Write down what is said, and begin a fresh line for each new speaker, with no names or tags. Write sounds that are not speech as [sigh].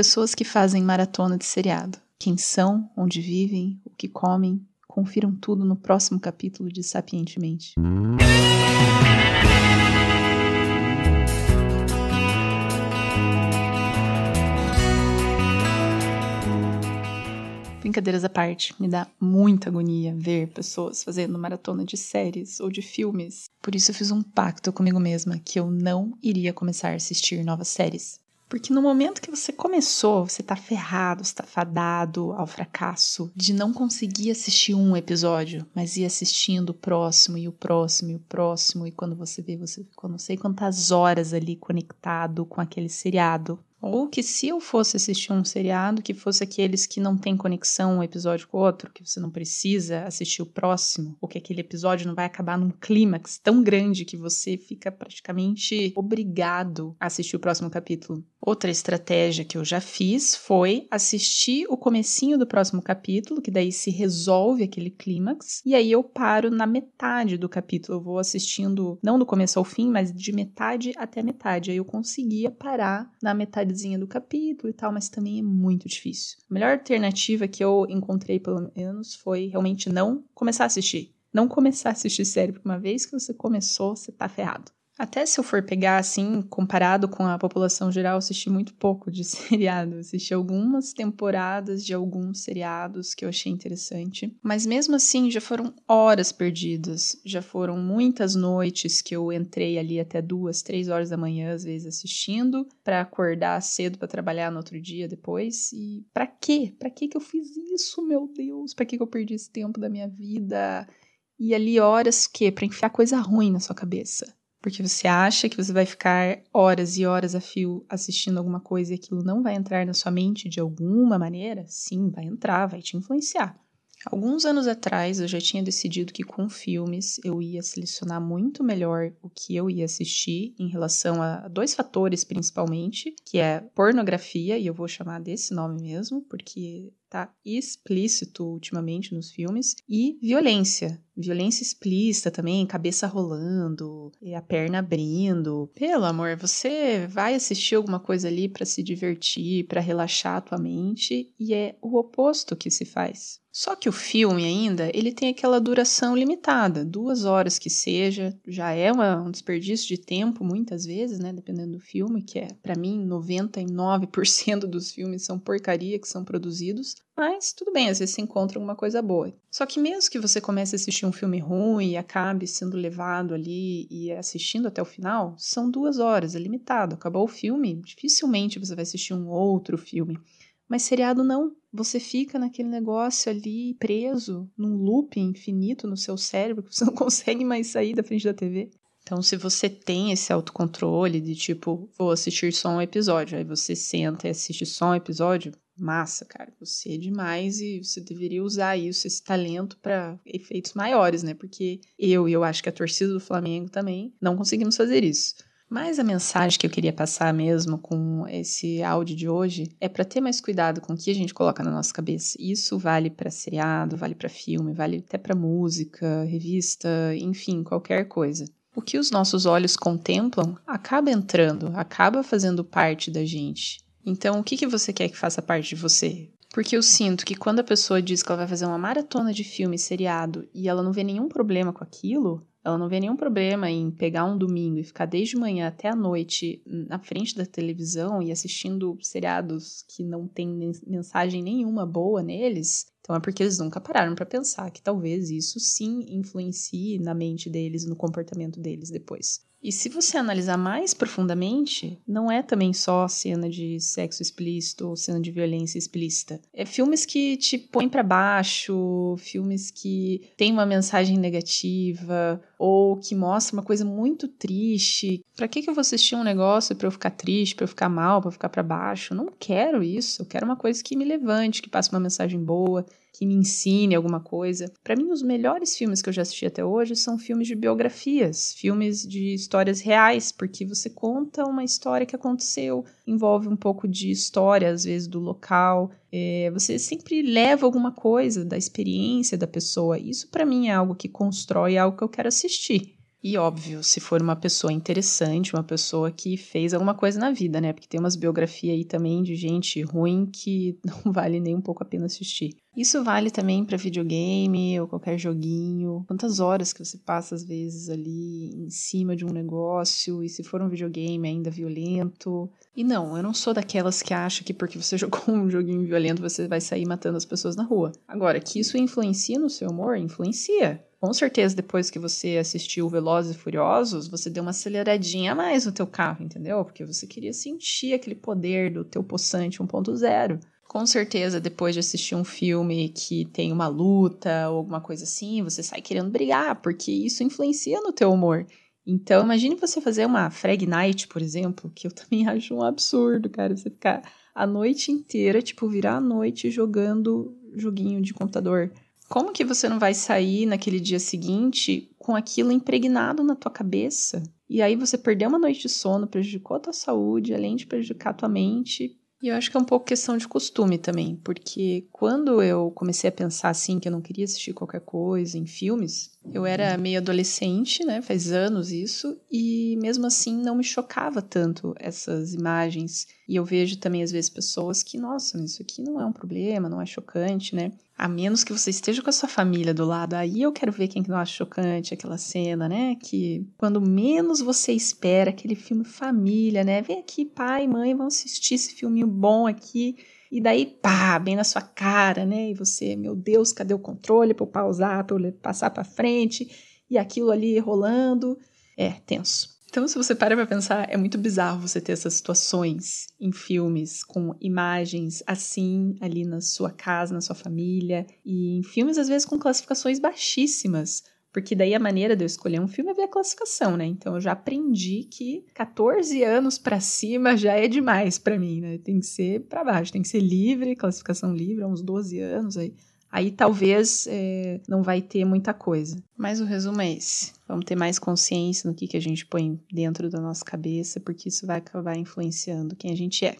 Pessoas que fazem maratona de seriado. Quem são, onde vivem, o que comem. Confiram tudo no próximo capítulo de Sapientemente. Brincadeiras à parte, me dá muita agonia ver pessoas fazendo maratona de séries ou de filmes. Por isso eu fiz um pacto comigo mesma que eu não iria começar a assistir novas séries. Porque no momento que você começou, você tá ferrado, você tá fadado ao fracasso de não conseguir assistir um episódio, mas ir assistindo o próximo e o próximo e o próximo. E quando você vê, você ficou não sei quantas horas ali conectado com aquele seriado. Ou que se eu fosse assistir um seriado, que fosse aqueles que não tem conexão um episódio com o outro, que você não precisa assistir o próximo, ou que aquele episódio não vai acabar num clímax tão grande que você fica praticamente obrigado a assistir o próximo capítulo. Outra estratégia que eu já fiz foi assistir o comecinho do próximo capítulo, que daí se resolve aquele clímax, e aí eu paro na metade do capítulo. Eu vou assistindo não do começo ao fim, mas de metade até metade. Aí eu conseguia parar na metadezinha do capítulo e tal, mas também é muito difícil. A melhor alternativa que eu encontrei, pelo menos, foi realmente não começar a assistir. Não começar a assistir série, porque uma vez que você começou, você tá ferrado. Até se eu for pegar assim, comparado com a população geral, assisti muito pouco de [laughs] seriado. Assisti algumas temporadas de alguns seriados que eu achei interessante. Mas mesmo assim, já foram horas perdidas. Já foram muitas noites que eu entrei ali até duas, três horas da manhã, às vezes assistindo, para acordar cedo para trabalhar no outro dia depois. E para quê? Para que que eu fiz isso, meu Deus? Para que que eu perdi esse tempo da minha vida? E ali horas que para enfiar coisa ruim na sua cabeça porque você acha que você vai ficar horas e horas a fio assistindo alguma coisa e aquilo não vai entrar na sua mente de alguma maneira? Sim, vai entrar, vai te influenciar. Alguns anos atrás eu já tinha decidido que com filmes eu ia selecionar muito melhor o que eu ia assistir em relação a dois fatores principalmente, que é pornografia, e eu vou chamar desse nome mesmo, porque tá explícito ultimamente nos filmes, e violência. Violência explícita também, cabeça rolando, a perna abrindo. Pelo amor, você vai assistir alguma coisa ali para se divertir, para relaxar a tua mente, e é o oposto que se faz. Só que o filme ainda, ele tem aquela duração limitada, duas horas que seja, já é uma, um desperdício de tempo muitas vezes, né, dependendo do filme, que é, para mim, 99% dos filmes são porcaria que são produzidos, mas tudo bem, às vezes você encontra alguma coisa boa. Só que mesmo que você comece a assistir um filme ruim e acabe sendo levado ali e assistindo até o final, são duas horas, é limitado. Acabou o filme, dificilmente você vai assistir um outro filme. Mas seriado não. Você fica naquele negócio ali preso, num loop infinito no seu cérebro, que você não [laughs] consegue mais sair da frente da TV. Então, se você tem esse autocontrole de tipo, vou assistir só um episódio, aí você senta e assiste só um episódio, massa, cara, você é demais e você deveria usar isso, esse talento para efeitos maiores, né? Porque eu e eu acho que a torcida do Flamengo também não conseguimos fazer isso. Mas a mensagem que eu queria passar mesmo com esse áudio de hoje é para ter mais cuidado com o que a gente coloca na nossa cabeça. Isso vale para seriado, vale para filme, vale até para música, revista, enfim, qualquer coisa. O que os nossos olhos contemplam acaba entrando, acaba fazendo parte da gente. Então, o que, que você quer que faça parte de você? Porque eu sinto que quando a pessoa diz que ela vai fazer uma maratona de filme seriado e ela não vê nenhum problema com aquilo, ela não vê nenhum problema em pegar um domingo e ficar desde manhã até a noite na frente da televisão e assistindo seriados que não tem mensagem nenhuma boa neles. Então é porque eles nunca pararam para pensar que talvez isso sim influencie na mente deles, no comportamento deles depois. E se você analisar mais profundamente, não é também só cena de sexo explícito ou cena de violência explícita. É filmes que te põem para baixo, filmes que têm uma mensagem negativa ou que mostram uma coisa muito triste. Para que que eu vou assistir um negócio para eu ficar triste, para eu ficar mal, para ficar para baixo? Não quero isso. Eu quero uma coisa que me levante, que passe uma mensagem boa, que me ensine alguma coisa. Para mim, os melhores filmes que eu já assisti até hoje são filmes de biografias, filmes de histórias reais, porque você conta uma história que aconteceu, envolve um pouco de história, às vezes, do local. É, você sempre leva alguma coisa da experiência da pessoa. Isso, para mim, é algo que constrói, é algo que eu quero assistir. E óbvio, se for uma pessoa interessante, uma pessoa que fez alguma coisa na vida, né? Porque tem umas biografias aí também de gente ruim que [laughs] não vale nem um pouco a pena assistir. Isso vale também para videogame ou qualquer joguinho. Quantas horas que você passa às vezes ali em cima de um negócio e se for um videogame ainda violento. E não, eu não sou daquelas que acha que porque você [laughs] jogou um joguinho violento você vai sair matando as pessoas na rua. Agora, que isso influencia no seu humor, influencia com certeza depois que você assistiu Velozes e Furiosos, você deu uma aceleradinha a mais no teu carro, entendeu? Porque você queria sentir aquele poder do teu possante 1.0. Com certeza, depois de assistir um filme que tem uma luta ou alguma coisa assim, você sai querendo brigar, porque isso influencia no teu humor. Então, imagine você fazer uma frag night, por exemplo, que eu [laughs] também acho um absurdo, cara, você ficar a noite inteira, tipo, virar a noite jogando joguinho de computador. Como que você não vai sair naquele dia seguinte com aquilo impregnado na tua cabeça? E aí você perdeu uma noite de sono, prejudicou a tua saúde, além de prejudicar a tua mente. E eu acho que é um pouco questão de costume também, porque quando eu comecei a pensar assim que eu não queria assistir qualquer coisa em filmes, eu era meio adolescente, né? Faz anos isso, e mesmo assim não me chocava tanto essas imagens. E eu vejo também às vezes pessoas que, nossa, isso aqui não é um problema, não é chocante, né? A menos que você esteja com a sua família do lado, aí eu quero ver quem que não acha chocante aquela cena, né? Que quando menos você espera, aquele filme família, né? Vem aqui, pai, mãe, vamos assistir esse filminho bom aqui. E daí, pá, bem na sua cara, né? E você, meu Deus, cadê o controle para eu pausar, para eu passar para frente? E aquilo ali rolando. É, tenso. Então, se você para pra pensar, é muito bizarro você ter essas situações em filmes com imagens assim ali na sua casa, na sua família, e em filmes às vezes com classificações baixíssimas. Porque daí a maneira de eu escolher um filme é ver a classificação, né? Então eu já aprendi que 14 anos para cima já é demais para mim, né? Tem que ser para baixo, tem que ser livre, classificação livre, uns 12 anos aí. Aí talvez é, não vai ter muita coisa. Mas o resumo é esse. Vamos ter mais consciência no que, que a gente põe dentro da nossa cabeça, porque isso vai acabar influenciando quem a gente é.